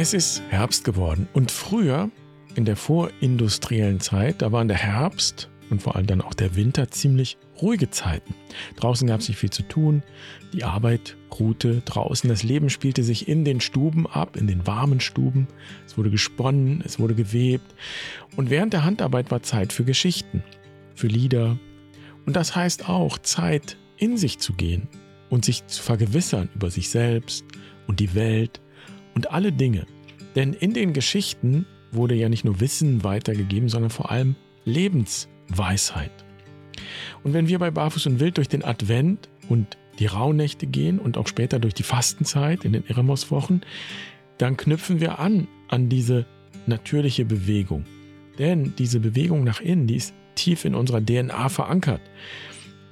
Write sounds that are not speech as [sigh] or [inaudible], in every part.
Es ist Herbst geworden und früher, in der vorindustriellen Zeit, da waren der Herbst und vor allem dann auch der Winter ziemlich ruhige Zeiten. Draußen gab es nicht viel zu tun, die Arbeit ruhte draußen, das Leben spielte sich in den Stuben ab, in den warmen Stuben. Es wurde gesponnen, es wurde gewebt und während der Handarbeit war Zeit für Geschichten, für Lieder und das heißt auch Zeit in sich zu gehen und sich zu vergewissern über sich selbst und die Welt und alle Dinge. Denn in den Geschichten wurde ja nicht nur Wissen weitergegeben, sondern vor allem Lebensweisheit. Und wenn wir bei Barfuß und Wild durch den Advent und die Rauhnächte gehen und auch später durch die Fastenzeit in den Eremos-Wochen, dann knüpfen wir an an diese natürliche Bewegung. Denn diese Bewegung nach innen, die ist tief in unserer DNA verankert.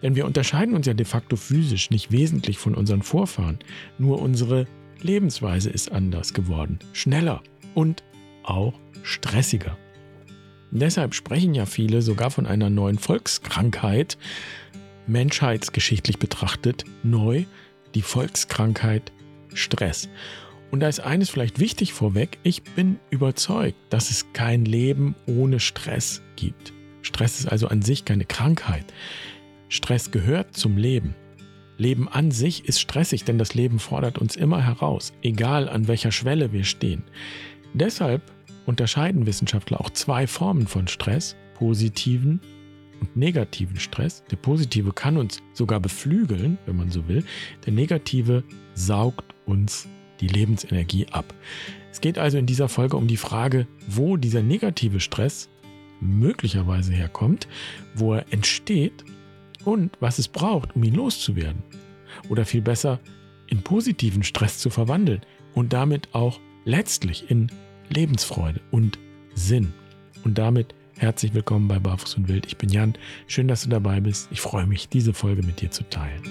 Denn wir unterscheiden uns ja de facto physisch nicht wesentlich von unseren Vorfahren. Nur unsere Lebensweise ist anders geworden, schneller und auch stressiger. Deshalb sprechen ja viele sogar von einer neuen Volkskrankheit, menschheitsgeschichtlich betrachtet neu, die Volkskrankheit Stress. Und da ist eines vielleicht wichtig vorweg, ich bin überzeugt, dass es kein Leben ohne Stress gibt. Stress ist also an sich keine Krankheit. Stress gehört zum Leben. Leben an sich ist stressig, denn das Leben fordert uns immer heraus, egal an welcher Schwelle wir stehen. Deshalb unterscheiden Wissenschaftler auch zwei Formen von Stress, positiven und negativen Stress. Der positive kann uns sogar beflügeln, wenn man so will. Der negative saugt uns die Lebensenergie ab. Es geht also in dieser Folge um die Frage, wo dieser negative Stress möglicherweise herkommt, wo er entsteht und was es braucht, um ihn loszuwerden. Oder viel besser, in positiven Stress zu verwandeln und damit auch letztlich in Lebensfreude und Sinn. Und damit herzlich willkommen bei Barfuß und Wild. Ich bin Jan. Schön, dass du dabei bist. Ich freue mich, diese Folge mit dir zu teilen.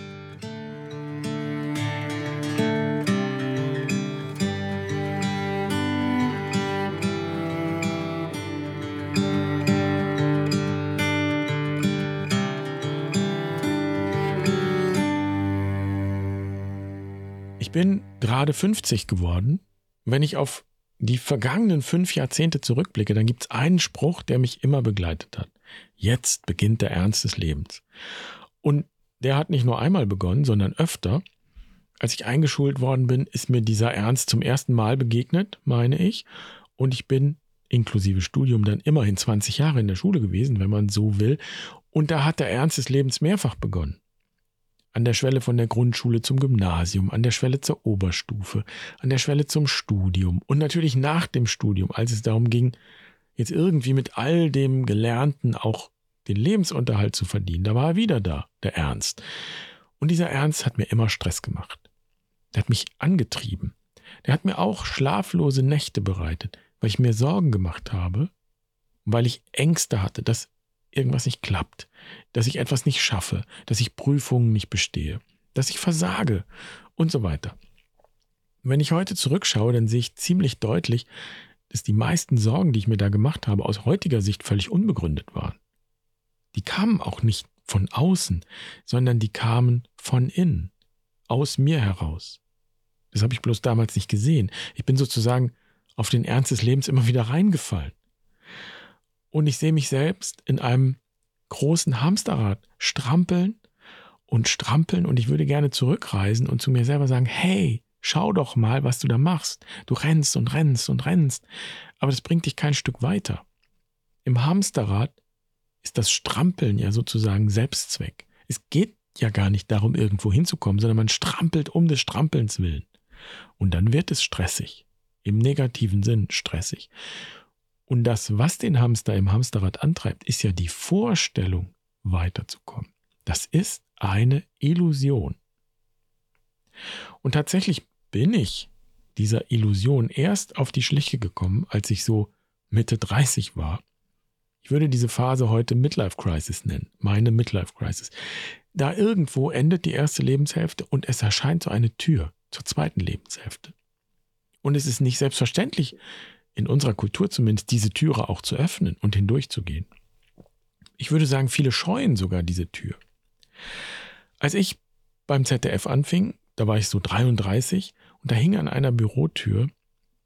Gerade 50 geworden. Wenn ich auf die vergangenen fünf Jahrzehnte zurückblicke, dann gibt es einen Spruch, der mich immer begleitet hat. Jetzt beginnt der Ernst des Lebens. Und der hat nicht nur einmal begonnen, sondern öfter. Als ich eingeschult worden bin, ist mir dieser Ernst zum ersten Mal begegnet, meine ich. Und ich bin inklusive Studium dann immerhin 20 Jahre in der Schule gewesen, wenn man so will. Und da hat der Ernst des Lebens mehrfach begonnen an der Schwelle von der Grundschule zum Gymnasium, an der Schwelle zur Oberstufe, an der Schwelle zum Studium und natürlich nach dem Studium, als es darum ging, jetzt irgendwie mit all dem Gelernten auch den Lebensunterhalt zu verdienen. Da war er wieder da, der Ernst. Und dieser Ernst hat mir immer Stress gemacht. Der hat mich angetrieben. Der hat mir auch schlaflose Nächte bereitet, weil ich mir Sorgen gemacht habe, weil ich Ängste hatte, dass irgendwas nicht klappt, dass ich etwas nicht schaffe, dass ich Prüfungen nicht bestehe, dass ich versage und so weiter. Wenn ich heute zurückschaue, dann sehe ich ziemlich deutlich, dass die meisten Sorgen, die ich mir da gemacht habe, aus heutiger Sicht völlig unbegründet waren. Die kamen auch nicht von außen, sondern die kamen von innen, aus mir heraus. Das habe ich bloß damals nicht gesehen. Ich bin sozusagen auf den Ernst des Lebens immer wieder reingefallen. Und ich sehe mich selbst in einem großen Hamsterrad strampeln und strampeln und ich würde gerne zurückreisen und zu mir selber sagen, hey, schau doch mal, was du da machst. Du rennst und rennst und rennst, aber das bringt dich kein Stück weiter. Im Hamsterrad ist das Strampeln ja sozusagen Selbstzweck. Es geht ja gar nicht darum, irgendwo hinzukommen, sondern man strampelt um des Strampelns willen. Und dann wird es stressig. Im negativen Sinn stressig. Und das, was den Hamster im Hamsterrad antreibt, ist ja die Vorstellung, weiterzukommen. Das ist eine Illusion. Und tatsächlich bin ich dieser Illusion erst auf die Schliche gekommen, als ich so Mitte 30 war. Ich würde diese Phase heute Midlife Crisis nennen, meine Midlife Crisis. Da irgendwo endet die erste Lebenshälfte und es erscheint so eine Tür zur zweiten Lebenshälfte. Und es ist nicht selbstverständlich, in unserer Kultur zumindest, diese Türe auch zu öffnen und hindurchzugehen. Ich würde sagen, viele scheuen sogar diese Tür. Als ich beim ZDF anfing, da war ich so 33 und da hing an einer Bürotür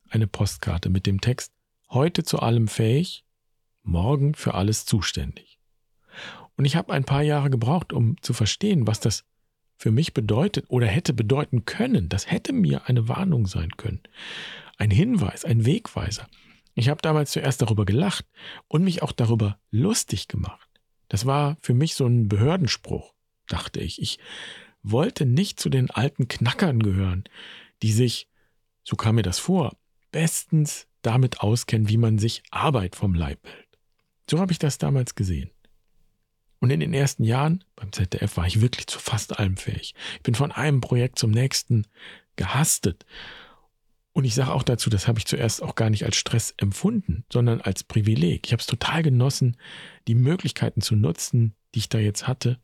eine Postkarte mit dem Text Heute zu allem fähig, morgen für alles zuständig. Und ich habe ein paar Jahre gebraucht, um zu verstehen, was das für mich bedeutet oder hätte bedeuten können. Das hätte mir eine Warnung sein können. Ein Hinweis, ein Wegweiser. Ich habe damals zuerst darüber gelacht und mich auch darüber lustig gemacht. Das war für mich so ein Behördenspruch, dachte ich. Ich wollte nicht zu den alten Knackern gehören, die sich, so kam mir das vor, bestens damit auskennen, wie man sich Arbeit vom Leib hält. So habe ich das damals gesehen. Und in den ersten Jahren beim ZDF war ich wirklich zu fast allem fähig. Ich bin von einem Projekt zum nächsten gehastet. Und ich sage auch dazu, das habe ich zuerst auch gar nicht als Stress empfunden, sondern als Privileg. Ich habe es total genossen, die Möglichkeiten zu nutzen, die ich da jetzt hatte.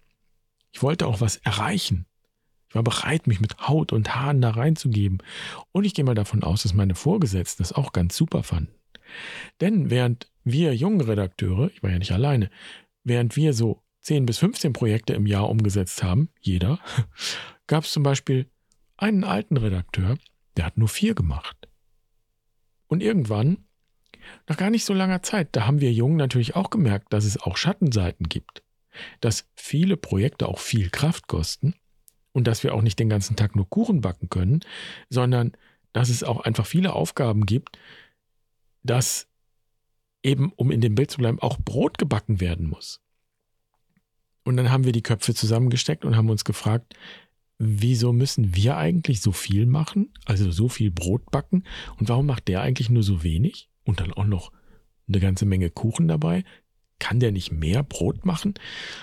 Ich wollte auch was erreichen. Ich war bereit, mich mit Haut und Haaren da reinzugeben. Und ich gehe mal davon aus, dass meine Vorgesetzten das auch ganz super fanden. Denn während wir jungen Redakteure, ich war ja nicht alleine, während wir so 10 bis 15 Projekte im Jahr umgesetzt haben, jeder, [laughs] gab es zum Beispiel einen alten Redakteur, der hat nur vier gemacht. Und irgendwann, nach gar nicht so langer Zeit, da haben wir Jungen natürlich auch gemerkt, dass es auch Schattenseiten gibt, dass viele Projekte auch viel Kraft kosten und dass wir auch nicht den ganzen Tag nur Kuchen backen können, sondern dass es auch einfach viele Aufgaben gibt, dass eben, um in dem Bild zu bleiben, auch Brot gebacken werden muss. Und dann haben wir die Köpfe zusammengesteckt und haben uns gefragt, wieso müssen wir eigentlich so viel machen, also so viel Brot backen und warum macht der eigentlich nur so wenig und dann auch noch eine ganze Menge Kuchen dabei? Kann der nicht mehr Brot machen?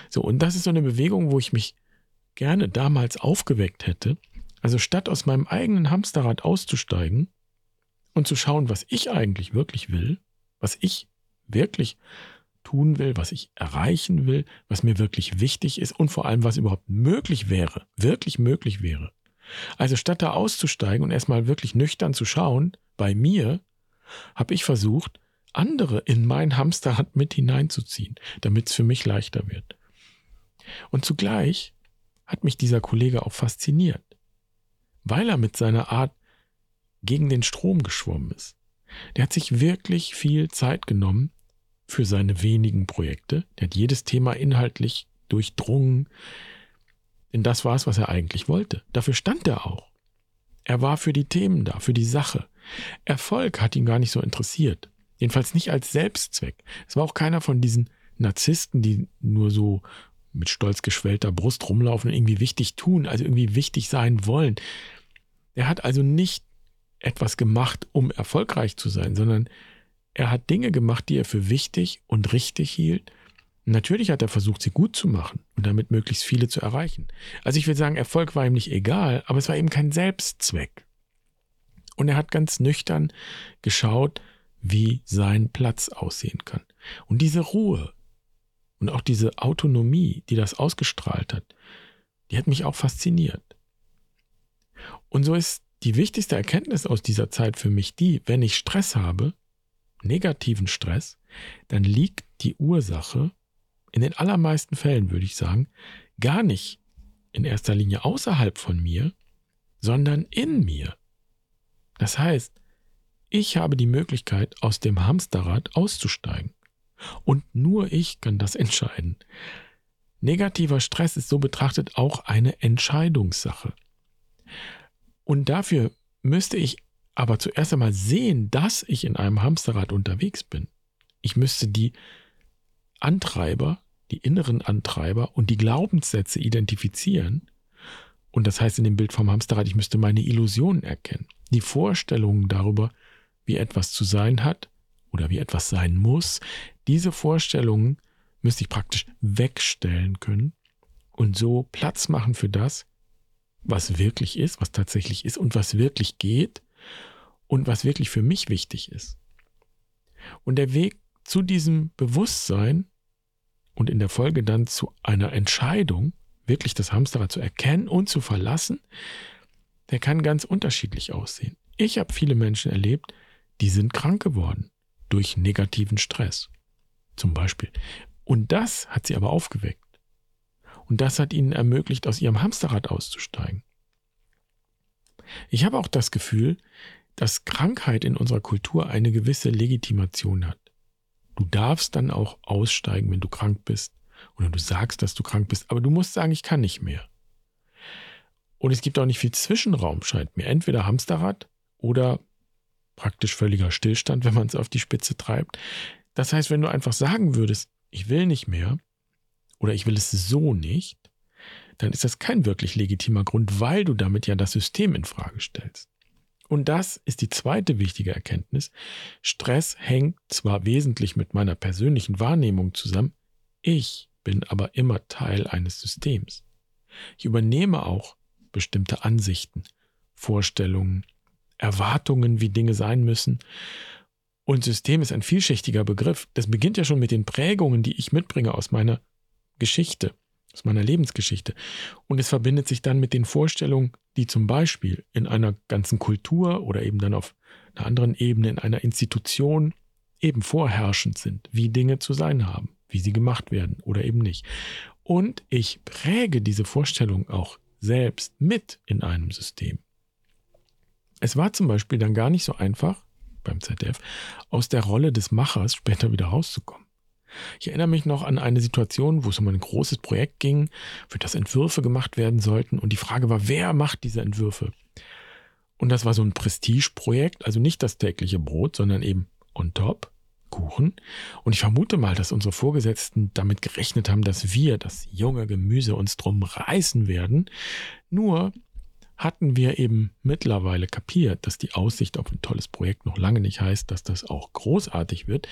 So, und das ist so eine Bewegung, wo ich mich gerne damals aufgeweckt hätte. Also statt aus meinem eigenen Hamsterrad auszusteigen und zu schauen, was ich eigentlich wirklich will, was ich wirklich tun will, was ich erreichen will, was mir wirklich wichtig ist und vor allem, was überhaupt möglich wäre, wirklich möglich wäre. Also statt da auszusteigen und erstmal wirklich nüchtern zu schauen, bei mir, habe ich versucht, andere in mein Hamsterrad mit hineinzuziehen, damit es für mich leichter wird. Und zugleich hat mich dieser Kollege auch fasziniert, weil er mit seiner Art gegen den Strom geschwommen ist. Der hat sich wirklich viel Zeit genommen, für seine wenigen Projekte. Der hat jedes Thema inhaltlich durchdrungen. Denn das war es, was er eigentlich wollte. Dafür stand er auch. Er war für die Themen da, für die Sache. Erfolg hat ihn gar nicht so interessiert. Jedenfalls nicht als Selbstzweck. Es war auch keiner von diesen Narzissten, die nur so mit stolz geschwellter Brust rumlaufen und irgendwie wichtig tun, also irgendwie wichtig sein wollen. Er hat also nicht etwas gemacht, um erfolgreich zu sein, sondern er hat Dinge gemacht, die er für wichtig und richtig hielt. Natürlich hat er versucht, sie gut zu machen und damit möglichst viele zu erreichen. Also ich will sagen, Erfolg war ihm nicht egal, aber es war eben kein Selbstzweck. Und er hat ganz nüchtern geschaut, wie sein Platz aussehen kann. Und diese Ruhe und auch diese Autonomie, die das ausgestrahlt hat, die hat mich auch fasziniert. Und so ist die wichtigste Erkenntnis aus dieser Zeit für mich die, wenn ich Stress habe, negativen Stress, dann liegt die Ursache in den allermeisten Fällen, würde ich sagen, gar nicht in erster Linie außerhalb von mir, sondern in mir. Das heißt, ich habe die Möglichkeit, aus dem Hamsterrad auszusteigen. Und nur ich kann das [laughs] entscheiden. Negativer Stress ist so betrachtet auch eine Entscheidungssache. Und dafür müsste ich aber zuerst einmal sehen, dass ich in einem Hamsterrad unterwegs bin. Ich müsste die Antreiber, die inneren Antreiber und die Glaubenssätze identifizieren. Und das heißt in dem Bild vom Hamsterrad, ich müsste meine Illusionen erkennen. Die Vorstellungen darüber, wie etwas zu sein hat oder wie etwas sein muss, diese Vorstellungen müsste ich praktisch wegstellen können und so Platz machen für das, was wirklich ist, was tatsächlich ist und was wirklich geht und was wirklich für mich wichtig ist. Und der Weg zu diesem Bewusstsein und in der Folge dann zu einer Entscheidung, wirklich das Hamsterrad zu erkennen und zu verlassen, der kann ganz unterschiedlich aussehen. Ich habe viele Menschen erlebt, die sind krank geworden durch negativen Stress. Zum Beispiel. Und das hat sie aber aufgeweckt. Und das hat ihnen ermöglicht, aus ihrem Hamsterrad auszusteigen. Ich habe auch das Gefühl, dass Krankheit in unserer Kultur eine gewisse Legitimation hat. Du darfst dann auch aussteigen, wenn du krank bist oder du sagst, dass du krank bist, aber du musst sagen, ich kann nicht mehr. Und es gibt auch nicht viel Zwischenraum, scheint mir. Entweder Hamsterrad oder praktisch völliger Stillstand, wenn man es auf die Spitze treibt. Das heißt, wenn du einfach sagen würdest, ich will nicht mehr oder ich will es so nicht, dann ist das kein wirklich legitimer Grund, weil du damit ja das System in Frage stellst. Und das ist die zweite wichtige Erkenntnis. Stress hängt zwar wesentlich mit meiner persönlichen Wahrnehmung zusammen, ich bin aber immer Teil eines Systems. Ich übernehme auch bestimmte Ansichten, Vorstellungen, Erwartungen, wie Dinge sein müssen. Und System ist ein vielschichtiger Begriff. Das beginnt ja schon mit den Prägungen, die ich mitbringe aus meiner Geschichte, aus meiner Lebensgeschichte. Und es verbindet sich dann mit den Vorstellungen, die zum Beispiel in einer ganzen Kultur oder eben dann auf einer anderen Ebene in einer Institution eben vorherrschend sind, wie Dinge zu sein haben, wie sie gemacht werden oder eben nicht. Und ich präge diese Vorstellung auch selbst mit in einem System. Es war zum Beispiel dann gar nicht so einfach, beim ZDF, aus der Rolle des Machers später wieder rauszukommen. Ich erinnere mich noch an eine Situation, wo es um ein großes Projekt ging, für das Entwürfe gemacht werden sollten. Und die Frage war, wer macht diese Entwürfe? Und das war so ein Prestigeprojekt, also nicht das tägliche Brot, sondern eben on top. Kuchen. Und ich vermute mal, dass unsere Vorgesetzten damit gerechnet haben, dass wir, das junge Gemüse, uns drum reißen werden. Nur hatten wir eben mittlerweile kapiert, dass die Aussicht auf ein tolles Projekt noch lange nicht heißt, dass das auch großartig wird,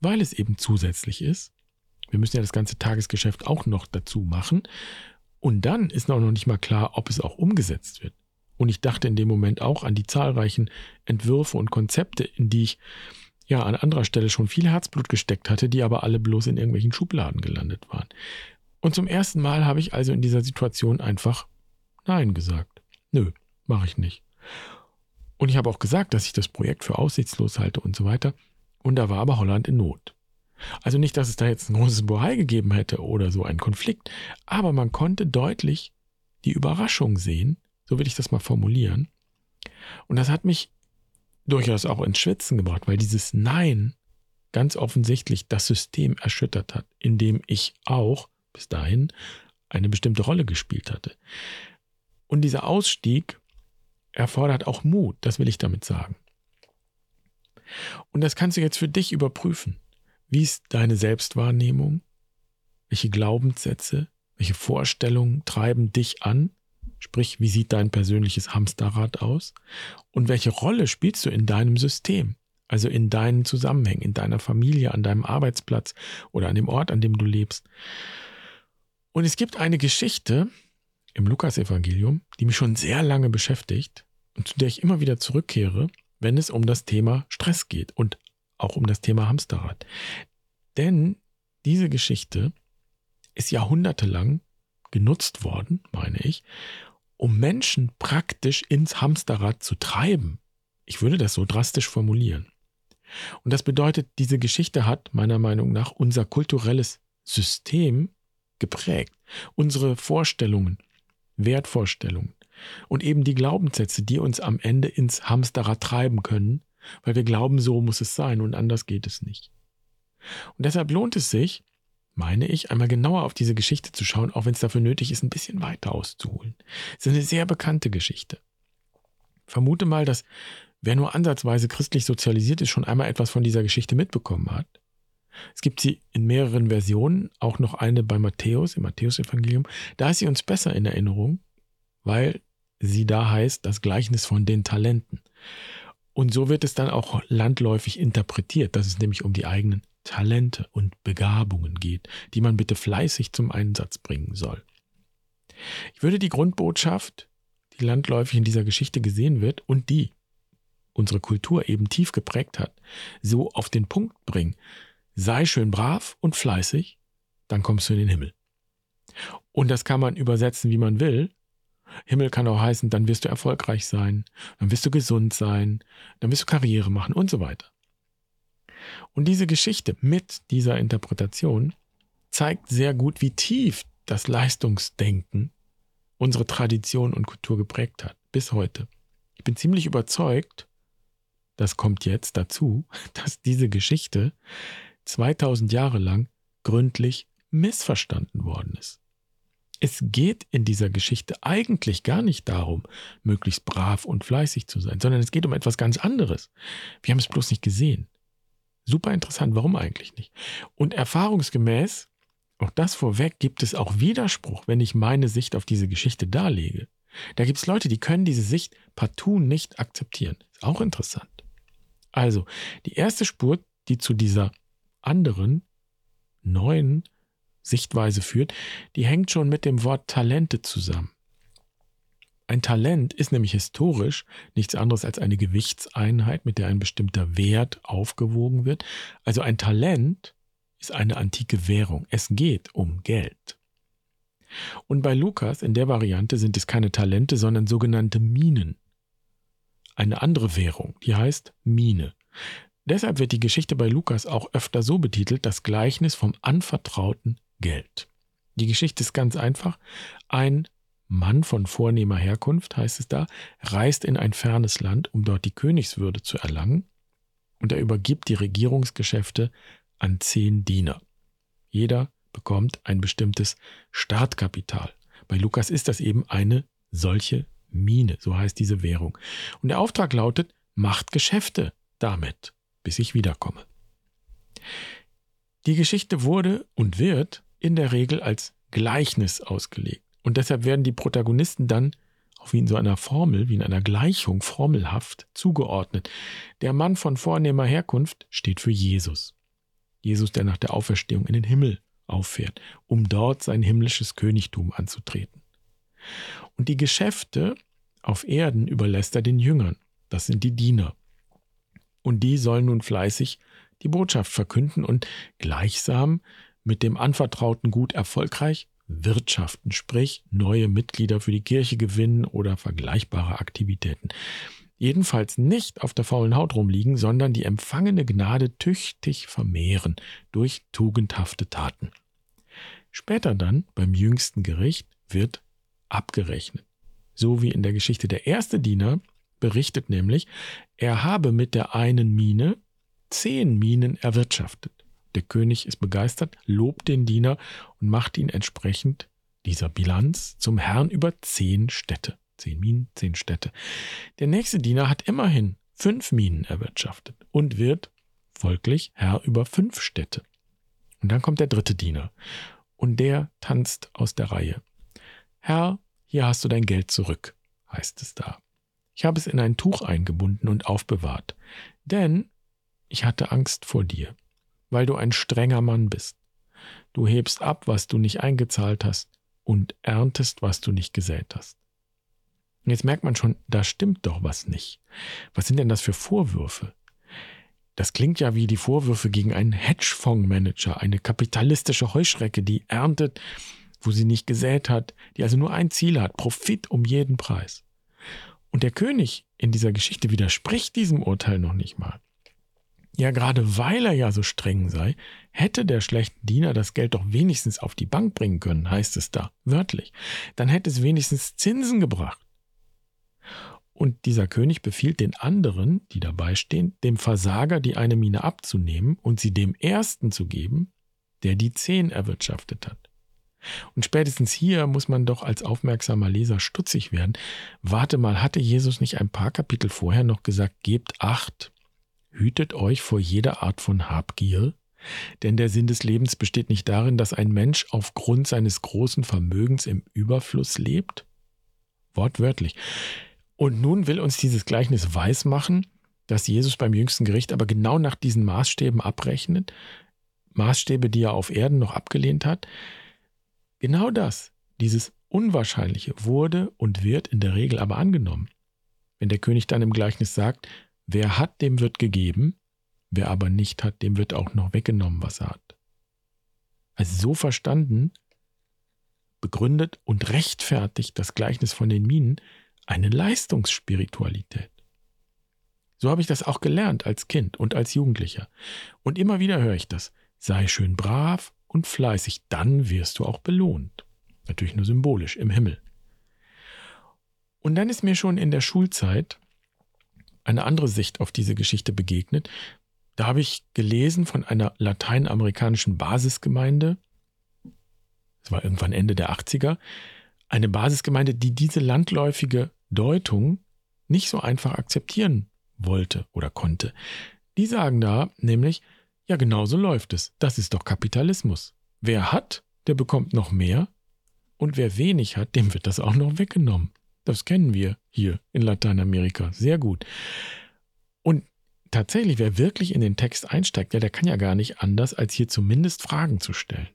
weil es eben zusätzlich ist. Wir müssen ja das ganze Tagesgeschäft auch noch dazu machen. Und dann ist noch nicht mal klar, ob es auch umgesetzt wird. Und ich dachte in dem Moment auch an die zahlreichen Entwürfe und Konzepte, in die ich ja an anderer Stelle schon viel Herzblut gesteckt hatte, die aber alle bloß in irgendwelchen Schubladen gelandet waren. Und zum ersten Mal habe ich also in dieser Situation einfach Nein gesagt. Nö, mache ich nicht. Und ich habe auch gesagt, dass ich das Projekt für aussichtslos halte und so weiter. Und da war aber Holland in Not. Also nicht, dass es da jetzt ein großes Bohai gegeben hätte oder so einen Konflikt, aber man konnte deutlich die Überraschung sehen, so will ich das mal formulieren. Und das hat mich durchaus auch ins Schwitzen gebracht, weil dieses Nein ganz offensichtlich das System erschüttert hat, in dem ich auch bis dahin eine bestimmte Rolle gespielt hatte. Und dieser Ausstieg erfordert auch Mut, das will ich damit sagen. Und das kannst du jetzt für dich überprüfen. Wie ist deine Selbstwahrnehmung? Welche Glaubenssätze, welche Vorstellungen treiben dich an? Sprich, wie sieht dein persönliches Hamsterrad aus? Und welche Rolle spielst du in deinem System? Also in deinen Zusammenhängen, in deiner Familie, an deinem Arbeitsplatz oder an dem Ort, an dem du lebst. Und es gibt eine Geschichte im Lukasevangelium, die mich schon sehr lange beschäftigt und zu der ich immer wieder zurückkehre, wenn es um das Thema Stress geht und auch um das Thema Hamsterrad. Denn diese Geschichte ist jahrhundertelang genutzt worden, meine ich, um Menschen praktisch ins Hamsterrad zu treiben. Ich würde das so drastisch formulieren. Und das bedeutet, diese Geschichte hat meiner Meinung nach unser kulturelles System geprägt. Unsere Vorstellungen, Wertvorstellungen und eben die Glaubenssätze, die uns am Ende ins Hamsterrad treiben können, weil wir glauben, so muss es sein und anders geht es nicht. Und deshalb lohnt es sich, meine ich, einmal genauer auf diese Geschichte zu schauen, auch wenn es dafür nötig ist, ein bisschen weiter auszuholen. Es ist eine sehr bekannte Geschichte. Vermute mal, dass wer nur ansatzweise christlich sozialisiert ist, schon einmal etwas von dieser Geschichte mitbekommen hat. Es gibt sie in mehreren Versionen, auch noch eine bei Matthäus, im Matthäusevangelium. Da ist sie uns besser in Erinnerung, weil sie da heißt das Gleichnis von den Talenten. Und so wird es dann auch landläufig interpretiert, dass es nämlich um die eigenen Talente und Begabungen geht, die man bitte fleißig zum Einsatz bringen soll. Ich würde die Grundbotschaft, die landläufig in dieser Geschichte gesehen wird und die unsere Kultur eben tief geprägt hat, so auf den Punkt bringen. Sei schön brav und fleißig, dann kommst du in den Himmel. Und das kann man übersetzen, wie man will. Himmel kann auch heißen, dann wirst du erfolgreich sein, dann wirst du gesund sein, dann wirst du Karriere machen und so weiter. Und diese Geschichte mit dieser Interpretation zeigt sehr gut, wie tief das Leistungsdenken unsere Tradition und Kultur geprägt hat, bis heute. Ich bin ziemlich überzeugt, das kommt jetzt dazu, [laughs] dass diese Geschichte 2000 Jahre lang gründlich missverstanden worden ist. Es geht in dieser Geschichte eigentlich gar nicht darum, möglichst brav und fleißig zu sein, sondern es geht um etwas ganz anderes. Wir haben es bloß nicht gesehen. Super interessant, warum eigentlich nicht? Und erfahrungsgemäß, auch das vorweg, gibt es auch Widerspruch, wenn ich meine Sicht auf diese Geschichte darlege. Da gibt es Leute, die können diese Sicht partout nicht akzeptieren. Ist auch interessant. Also, die erste Spur, die zu dieser anderen, neuen Sichtweise führt, die hängt schon mit dem Wort Talente zusammen. Ein Talent ist nämlich historisch nichts anderes als eine Gewichtseinheit, mit der ein bestimmter Wert aufgewogen wird. Also ein Talent ist eine antike Währung. Es geht um Geld. Und bei Lukas in der Variante sind es keine Talente, sondern sogenannte Minen. Eine andere Währung, die heißt Mine. Deshalb wird die Geschichte bei Lukas auch öfter so betitelt, das Gleichnis vom anvertrauten Geld. Die Geschichte ist ganz einfach. Ein Mann von vornehmer Herkunft, heißt es da, reist in ein fernes Land, um dort die Königswürde zu erlangen, und er übergibt die Regierungsgeschäfte an zehn Diener. Jeder bekommt ein bestimmtes Startkapital. Bei Lukas ist das eben eine solche Mine, so heißt diese Währung. Und der Auftrag lautet, macht Geschäfte damit, bis ich wiederkomme. Die Geschichte wurde und wird in der Regel als Gleichnis ausgelegt. Und deshalb werden die Protagonisten dann auch wie in so einer Formel, wie in einer Gleichung formelhaft zugeordnet. Der Mann von vornehmer Herkunft steht für Jesus. Jesus, der nach der Auferstehung in den Himmel auffährt, um dort sein himmlisches Königtum anzutreten. Und die Geschäfte auf Erden überlässt er den Jüngern. Das sind die Diener. Und die sollen nun fleißig die Botschaft verkünden und gleichsam mit dem anvertrauten Gut erfolgreich wirtschaften, sprich neue Mitglieder für die Kirche gewinnen oder vergleichbare Aktivitäten. Jedenfalls nicht auf der faulen Haut rumliegen, sondern die empfangene Gnade tüchtig vermehren durch tugendhafte Taten. Später dann, beim jüngsten Gericht, wird abgerechnet. So wie in der Geschichte der erste Diener berichtet nämlich, er habe mit der einen Mine zehn Minen erwirtschaftet. Der König ist begeistert, lobt den Diener und macht ihn entsprechend dieser Bilanz zum Herrn über zehn Städte. Zehn Minen, zehn Städte. Der nächste Diener hat immerhin fünf Minen erwirtschaftet und wird folglich Herr über fünf Städte. Und dann kommt der dritte Diener und der tanzt aus der Reihe. Herr, hier hast du dein Geld zurück, heißt es da. Ich habe es in ein Tuch eingebunden und aufbewahrt, denn ich hatte Angst vor dir weil du ein strenger Mann bist. Du hebst ab, was du nicht eingezahlt hast und erntest, was du nicht gesät hast. Jetzt merkt man schon, da stimmt doch was nicht. Was sind denn das für Vorwürfe? Das klingt ja wie die Vorwürfe gegen einen Hedgefondsmanager, eine kapitalistische Heuschrecke, die erntet, wo sie nicht gesät hat, die also nur ein Ziel hat, Profit um jeden Preis. Und der König in dieser Geschichte widerspricht diesem Urteil noch nicht mal. Ja, gerade weil er ja so streng sei, hätte der schlechte Diener das Geld doch wenigstens auf die Bank bringen können, heißt es da, wörtlich. Dann hätte es wenigstens Zinsen gebracht. Und dieser König befiehlt den anderen, die dabei stehen, dem Versager die eine Mine abzunehmen und sie dem Ersten zu geben, der die zehn erwirtschaftet hat. Und spätestens hier muss man doch als aufmerksamer Leser stutzig werden. Warte mal, hatte Jesus nicht ein paar Kapitel vorher noch gesagt, gebt acht, Hütet euch vor jeder Art von Habgier, denn der Sinn des Lebens besteht nicht darin, dass ein Mensch aufgrund seines großen Vermögens im Überfluss lebt? Wortwörtlich. Und nun will uns dieses Gleichnis weismachen, dass Jesus beim jüngsten Gericht aber genau nach diesen Maßstäben abrechnet, Maßstäbe, die er auf Erden noch abgelehnt hat. Genau das, dieses Unwahrscheinliche, wurde und wird in der Regel aber angenommen. Wenn der König dann im Gleichnis sagt, Wer hat, dem wird gegeben, wer aber nicht hat, dem wird auch noch weggenommen, was er hat. Also so verstanden, begründet und rechtfertigt das Gleichnis von den Minen eine Leistungsspiritualität. So habe ich das auch gelernt als Kind und als Jugendlicher. Und immer wieder höre ich das. Sei schön brav und fleißig, dann wirst du auch belohnt. Natürlich nur symbolisch im Himmel. Und dann ist mir schon in der Schulzeit eine andere Sicht auf diese Geschichte begegnet. Da habe ich gelesen von einer lateinamerikanischen Basisgemeinde, das war irgendwann Ende der 80er, eine Basisgemeinde, die diese landläufige Deutung nicht so einfach akzeptieren wollte oder konnte. Die sagen da nämlich, ja, genau so läuft es. Das ist doch Kapitalismus. Wer hat, der bekommt noch mehr und wer wenig hat, dem wird das auch noch weggenommen. Das kennen wir hier in Lateinamerika sehr gut. Und tatsächlich, wer wirklich in den Text einsteigt, ja, der kann ja gar nicht anders, als hier zumindest Fragen zu stellen.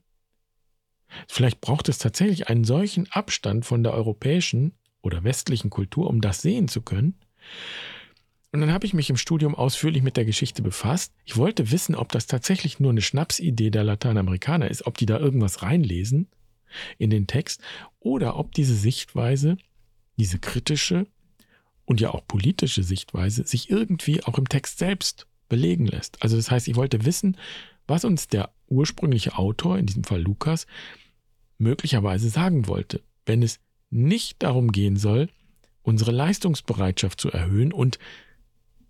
Vielleicht braucht es tatsächlich einen solchen Abstand von der europäischen oder westlichen Kultur, um das sehen zu können. Und dann habe ich mich im Studium ausführlich mit der Geschichte befasst. Ich wollte wissen, ob das tatsächlich nur eine Schnapsidee der Lateinamerikaner ist, ob die da irgendwas reinlesen in den Text oder ob diese Sichtweise, diese kritische und ja auch politische Sichtweise sich irgendwie auch im Text selbst belegen lässt. Also das heißt, ich wollte wissen, was uns der ursprüngliche Autor, in diesem Fall Lukas, möglicherweise sagen wollte, wenn es nicht darum gehen soll, unsere Leistungsbereitschaft zu erhöhen und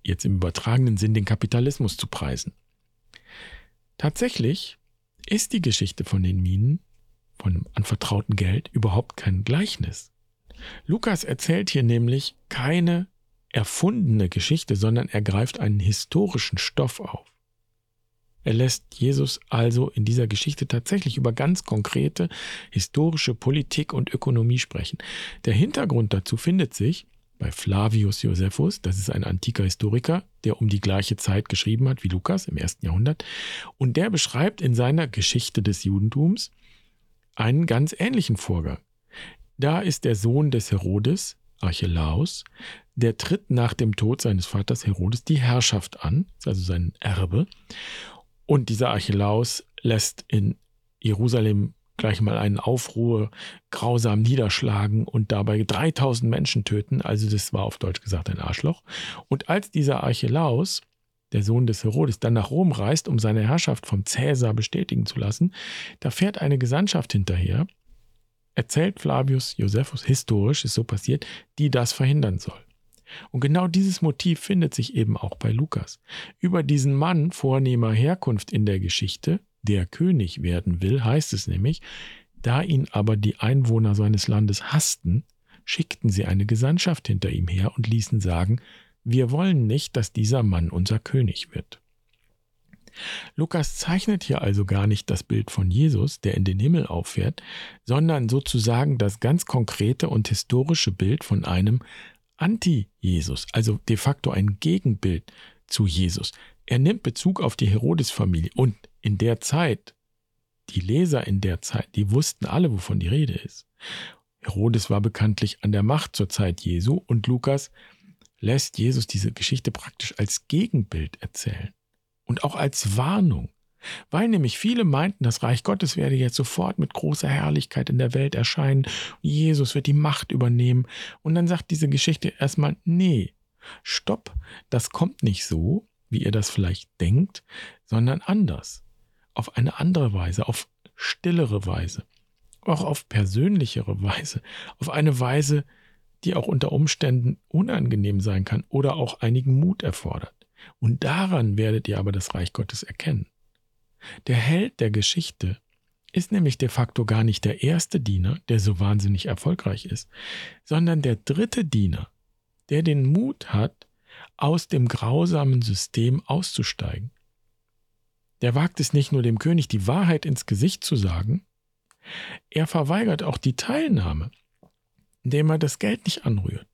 jetzt im übertragenen Sinn den Kapitalismus zu preisen. Tatsächlich ist die Geschichte von den Minen, von dem anvertrauten Geld, überhaupt kein Gleichnis. Lukas erzählt hier nämlich keine erfundene Geschichte, sondern er greift einen historischen Stoff auf. Er lässt Jesus also in dieser Geschichte tatsächlich über ganz konkrete historische Politik und Ökonomie sprechen. Der Hintergrund dazu findet sich bei Flavius Josephus, das ist ein antiker Historiker, der um die gleiche Zeit geschrieben hat wie Lukas im ersten Jahrhundert, und der beschreibt in seiner Geschichte des Judentums einen ganz ähnlichen Vorgang. Da ist der Sohn des Herodes, Archelaus, der tritt nach dem Tod seines Vaters Herodes die Herrschaft an, also sein Erbe, und dieser Archelaus lässt in Jerusalem gleich mal einen Aufruhr grausam niederschlagen und dabei 3000 Menschen töten. Also das war auf Deutsch gesagt ein Arschloch. Und als dieser Archelaus, der Sohn des Herodes, dann nach Rom reist, um seine Herrschaft vom Cäsar bestätigen zu lassen, da fährt eine Gesandtschaft hinterher, erzählt Flavius Josephus historisch, ist so passiert, die das verhindern soll. Und genau dieses Motiv findet sich eben auch bei Lukas. Über diesen Mann vornehmer Herkunft in der Geschichte, der König werden will, heißt es nämlich, da ihn aber die Einwohner seines Landes hassten, schickten sie eine Gesandtschaft hinter ihm her und ließen sagen, wir wollen nicht, dass dieser Mann unser König wird. Lukas zeichnet hier also gar nicht das Bild von Jesus, der in den Himmel auffährt, sondern sozusagen das ganz konkrete und historische Bild von einem Anti-Jesus, also de facto ein Gegenbild zu Jesus. Er nimmt Bezug auf die Herodes-Familie und in der Zeit, die Leser in der Zeit, die wussten alle, wovon die Rede ist. Herodes war bekanntlich an der Macht zur Zeit Jesu und Lukas lässt Jesus diese Geschichte praktisch als Gegenbild erzählen und auch als Warnung. Weil nämlich viele meinten, das Reich Gottes werde jetzt sofort mit großer Herrlichkeit in der Welt erscheinen, Jesus wird die Macht übernehmen. Und dann sagt diese Geschichte erstmal, nee, stopp, das kommt nicht so, wie ihr das vielleicht denkt, sondern anders. Auf eine andere Weise, auf stillere Weise, auch auf persönlichere Weise, auf eine Weise, die auch unter Umständen unangenehm sein kann oder auch einigen Mut erfordert. Und daran werdet ihr aber das Reich Gottes erkennen. Der Held der Geschichte ist nämlich de facto gar nicht der erste Diener, der so wahnsinnig erfolgreich ist, sondern der dritte Diener, der den Mut hat, aus dem grausamen System auszusteigen. Der wagt es nicht nur dem König die Wahrheit ins Gesicht zu sagen, er verweigert auch die Teilnahme, indem er das Geld nicht anrührt.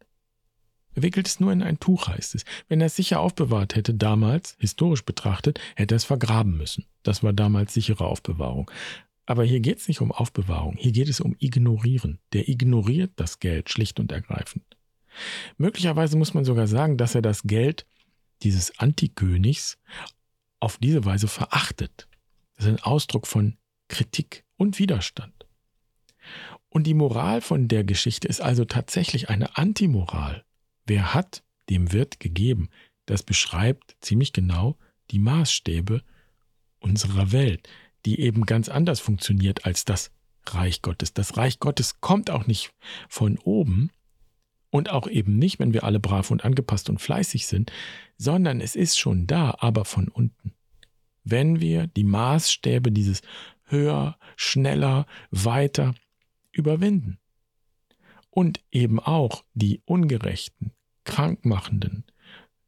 Er wickelt es nur in ein Tuch, heißt es. Wenn er es sicher aufbewahrt hätte, damals, historisch betrachtet, hätte er es vergraben müssen. Das war damals sichere Aufbewahrung. Aber hier geht es nicht um Aufbewahrung, hier geht es um Ignorieren. Der ignoriert das Geld schlicht und ergreifend. Möglicherweise muss man sogar sagen, dass er das Geld dieses Antikönigs auf diese Weise verachtet. Das ist ein Ausdruck von Kritik und Widerstand. Und die Moral von der Geschichte ist also tatsächlich eine Antimoral. Wer hat, dem wird gegeben. Das beschreibt ziemlich genau die Maßstäbe unserer Welt, die eben ganz anders funktioniert als das Reich Gottes. Das Reich Gottes kommt auch nicht von oben Und auch eben nicht, wenn wir alle brav und angepasst und fleißig sind, sondern es ist schon da, aber von unten. Wenn wir die Maßstäbe dieses höher, schneller, weiter überwinden. Und eben auch die ungerechten, krankmachenden,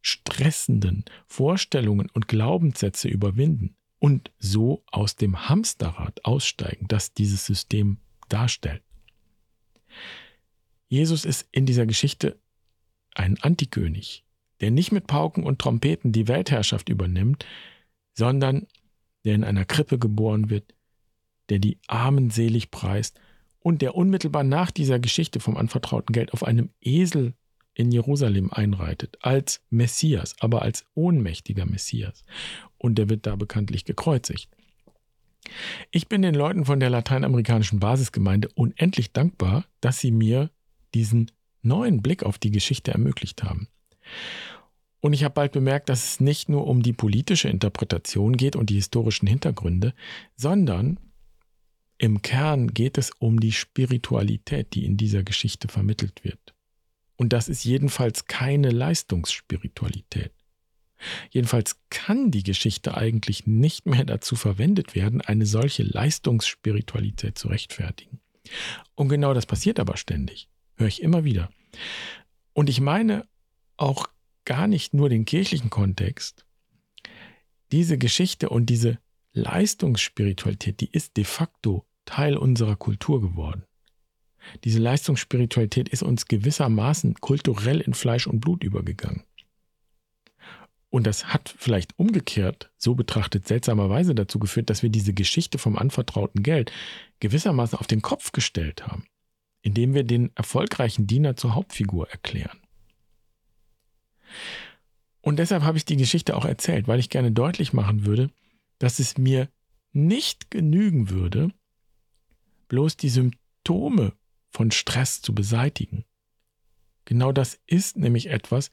stressenden Vorstellungen und Glaubenssätze überwinden und so aus dem Hamsterrad aussteigen, das dieses System darstellt. Jesus ist in dieser Geschichte ein Antikönig, der nicht mit Pauken und Trompeten die Weltherrschaft übernimmt, sondern der in einer Krippe geboren wird, der die Armen selig preist und der unmittelbar nach dieser Geschichte vom anvertrauten Geld auf einem Esel in Jerusalem einreitet, als Messias, aber als ohnmächtiger Messias. Und der wird da bekanntlich gekreuzigt. Ich bin den Leuten von der lateinamerikanischen Basisgemeinde unendlich dankbar, dass sie mir diesen neuen Blick auf die Geschichte ermöglicht haben. Und ich habe bald bemerkt, dass es nicht nur um die politische Interpretation geht und die historischen Hintergründe, sondern im Kern geht es um die Spiritualität, die in dieser Geschichte vermittelt wird. Und das ist jedenfalls keine Leistungsspiritualität. Jedenfalls kann die Geschichte eigentlich nicht mehr dazu verwendet werden, eine solche Leistungsspiritualität zu rechtfertigen. Und genau das passiert aber ständig. Höre ich immer wieder. Und ich meine auch gar nicht nur den kirchlichen Kontext. Diese Geschichte und diese Leistungsspiritualität, die ist de facto Teil unserer Kultur geworden. Diese Leistungsspiritualität ist uns gewissermaßen kulturell in Fleisch und Blut übergegangen. Und das hat vielleicht umgekehrt, so betrachtet, seltsamerweise dazu geführt, dass wir diese Geschichte vom anvertrauten Geld gewissermaßen auf den Kopf gestellt haben, indem wir den erfolgreichen Diener zur Hauptfigur erklären. Und deshalb habe ich die Geschichte auch erzählt, weil ich gerne deutlich machen würde, dass es mir nicht genügen würde, bloß die Symptome von Stress zu beseitigen. Genau das ist nämlich etwas,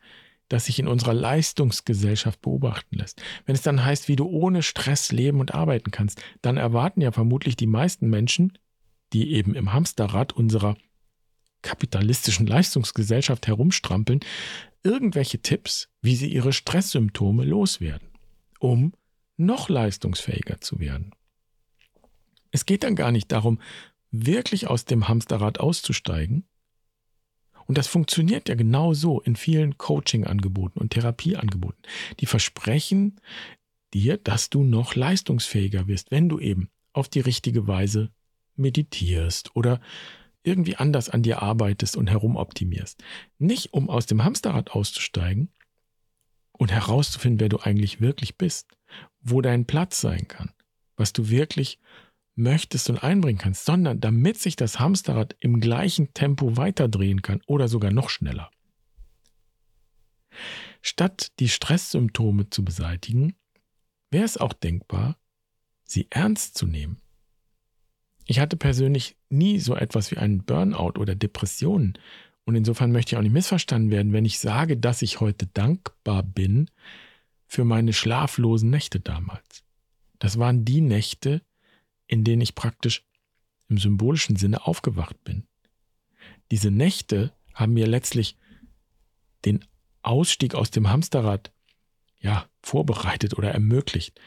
das sich in unserer Leistungsgesellschaft beobachten lässt. Wenn es dann heißt, wie du ohne Stress leben und arbeiten kannst, dann erwarten ja vermutlich die meisten Menschen, die eben im Hamsterrad unserer kapitalistischen Leistungsgesellschaft herumstrampeln, irgendwelche Tipps, wie sie ihre Stresssymptome loswerden, um noch leistungsfähiger zu werden. Es geht dann gar nicht darum, wirklich aus dem Hamsterrad auszusteigen, und das funktioniert ja genau so in vielen Coaching-Angeboten und Therapieangeboten. Die versprechen dir, dass du noch leistungsfähiger wirst, wenn du eben auf die richtige Weise meditierst oder irgendwie anders an dir arbeitest und herumoptimierst. Nicht um aus dem Hamsterrad auszusteigen und herauszufinden, wer du eigentlich wirklich bist, wo dein Platz sein kann, was du wirklich möchtest und einbringen kannst, sondern damit sich das Hamsterrad im gleichen Tempo weiterdrehen kann oder sogar noch schneller. Statt die Stresssymptome zu beseitigen, wäre es auch denkbar, sie ernst zu nehmen. Ich hatte persönlich nie so etwas wie einen Burnout oder Depressionen und insofern möchte ich auch nicht missverstanden werden, wenn ich sage, dass ich heute dankbar bin für meine schlaflosen Nächte damals. Das waren die Nächte, in denen ich praktisch im symbolischen Sinne aufgewacht bin. Diese Nächte haben mir letztlich den Ausstieg aus dem Hamsterrad ja, vorbereitet oder ermöglicht.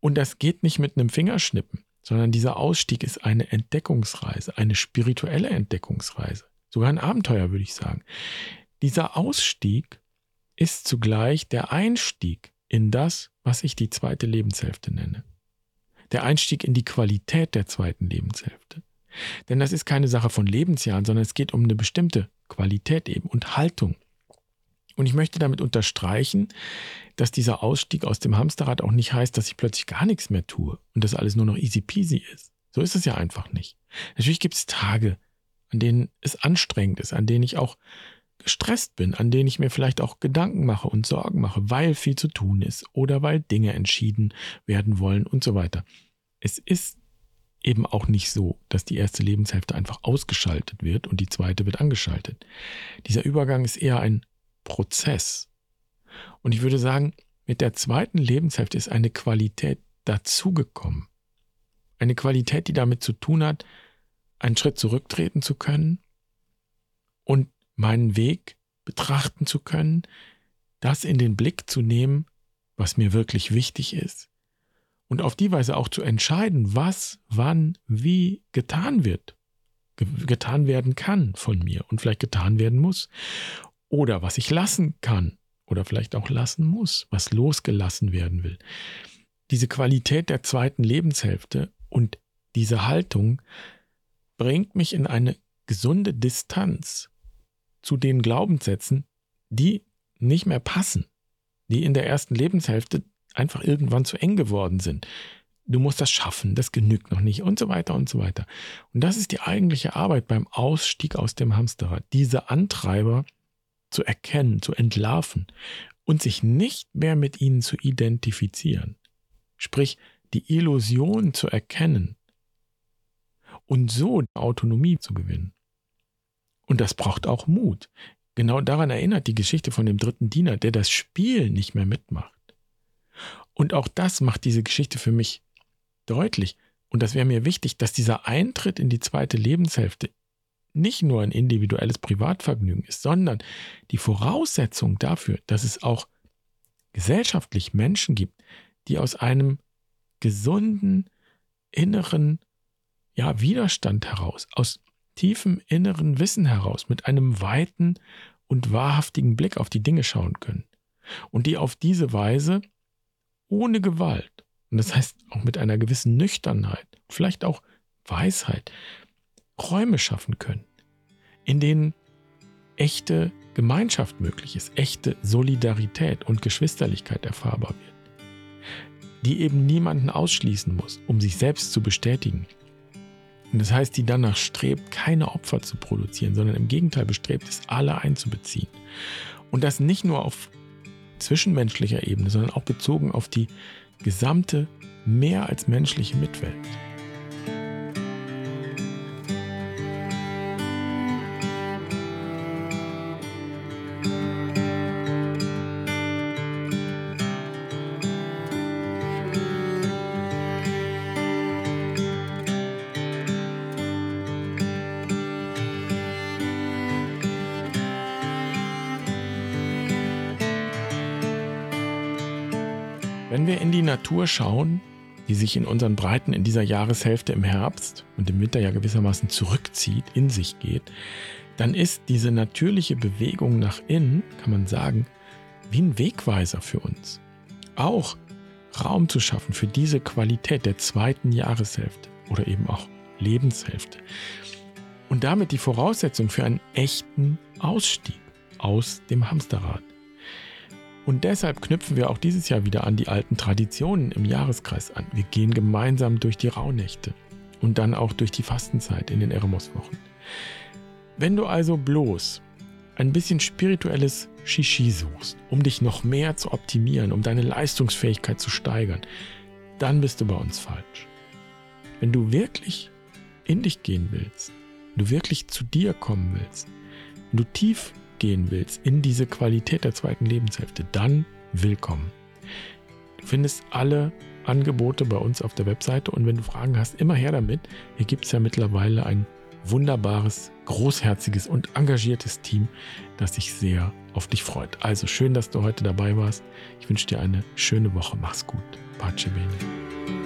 Und das geht nicht mit einem Fingerschnippen, sondern dieser Ausstieg ist eine Entdeckungsreise, eine spirituelle Entdeckungsreise, sogar ein Abenteuer, würde ich sagen. Dieser Ausstieg ist zugleich der Einstieg in das, was ich die zweite Lebenshälfte nenne der Einstieg in die Qualität der zweiten Lebenshälfte. Denn das ist keine Sache von Lebensjahren, sondern es geht um eine bestimmte Qualität eben und Haltung. Und ich möchte damit unterstreichen, dass dieser Ausstieg aus dem Hamsterrad auch nicht heißt, dass ich plötzlich gar nichts mehr tue und dass alles nur noch easy peasy ist. So ist es ja einfach nicht. Natürlich gibt es Tage, an denen es anstrengend ist, an denen ich auch gestresst bin, an denen ich mir vielleicht auch Gedanken mache und Sorgen mache, weil viel zu tun ist oder weil Dinge entschieden werden wollen und so weiter. Es ist eben auch nicht so, dass die erste Lebenshälfte einfach ausgeschaltet wird und die zweite wird angeschaltet. Dieser Übergang ist eher ein Prozess. Und ich würde sagen, mit der zweiten Lebenshälfte ist eine Qualität dazugekommen. Eine Qualität, die damit zu tun hat, einen Schritt zurücktreten zu können und meinen Weg betrachten zu können, das in den Blick zu nehmen, was mir wirklich wichtig ist und auf die Weise auch zu entscheiden, was, wann, wie getan wird, getan werden kann von mir und vielleicht getan werden muss oder was ich lassen kann oder vielleicht auch lassen muss, was losgelassen werden will. Diese Qualität der zweiten Lebenshälfte und diese Haltung bringt mich in eine gesunde Distanz zu den Glaubenssätzen, die nicht mehr passen, die in der ersten Lebenshälfte einfach irgendwann zu eng geworden sind. Du musst das schaffen, das genügt noch nicht und so weiter und so weiter. Und das ist die eigentliche Arbeit beim Ausstieg aus dem Hamsterrad, diese Antreiber zu erkennen, zu entlarven und sich nicht mehr mit ihnen zu identifizieren. Sprich, die Illusion zu erkennen und so Autonomie zu gewinnen. Und das braucht auch Mut. Genau daran erinnert die Geschichte von dem dritten Diener, der das Spiel nicht mehr mitmacht. Und auch das macht diese Geschichte für mich deutlich. Und das wäre mir wichtig, dass dieser Eintritt in die zweite Lebenshälfte nicht nur ein individuelles Privatvergnügen ist, sondern die Voraussetzung dafür, dass es auch gesellschaftlich Menschen gibt, die aus einem gesunden inneren ja, Widerstand heraus, aus tiefem inneren Wissen heraus, mit einem weiten und wahrhaftigen Blick auf die Dinge schauen können. Und die auf diese Weise ohne Gewalt, und das heißt auch mit einer gewissen Nüchternheit, vielleicht auch Weisheit, Räume schaffen können, in denen echte Gemeinschaft möglich ist, echte Solidarität und Geschwisterlichkeit erfahrbar wird, die eben niemanden ausschließen muss, um sich selbst zu bestätigen, und das heißt, die danach strebt, keine Opfer zu produzieren, sondern im Gegenteil bestrebt es, alle einzubeziehen. Und das nicht nur auf zwischenmenschlicher Ebene, sondern auch bezogen auf die gesamte, mehr als menschliche Mitwelt. Wenn wir in die Natur schauen, die sich in unseren Breiten in dieser Jahreshälfte im Herbst und im Winter ja gewissermaßen zurückzieht, in sich geht, dann ist diese natürliche Bewegung nach innen, kann man sagen, wie ein Wegweiser für uns. Auch Raum zu schaffen für diese Qualität der zweiten Jahreshälfte oder eben auch Lebenshälfte. Und damit die Voraussetzung für einen echten Ausstieg aus dem Hamsterrad. Und deshalb knüpfen wir auch dieses Jahr wieder an die alten Traditionen im Jahreskreis an. Wir gehen gemeinsam durch die Rauhnächte und dann auch durch die Fastenzeit in den Eremoswochen. Wenn du also bloß ein bisschen spirituelles Shishi suchst, um dich noch mehr zu optimieren, um deine Leistungsfähigkeit zu steigern, dann bist du bei uns falsch. Wenn du wirklich in dich gehen willst, du wirklich zu dir kommen willst, wenn du tief gehen willst in diese Qualität der zweiten Lebenshälfte, dann willkommen. Du findest alle Angebote bei uns auf der Webseite und wenn du Fragen hast, immer her damit. Hier gibt es ja mittlerweile ein wunderbares, großherziges und engagiertes Team, das sich sehr auf dich freut. Also schön, dass du heute dabei warst. Ich wünsche dir eine schöne Woche. Mach's gut. Pace bene.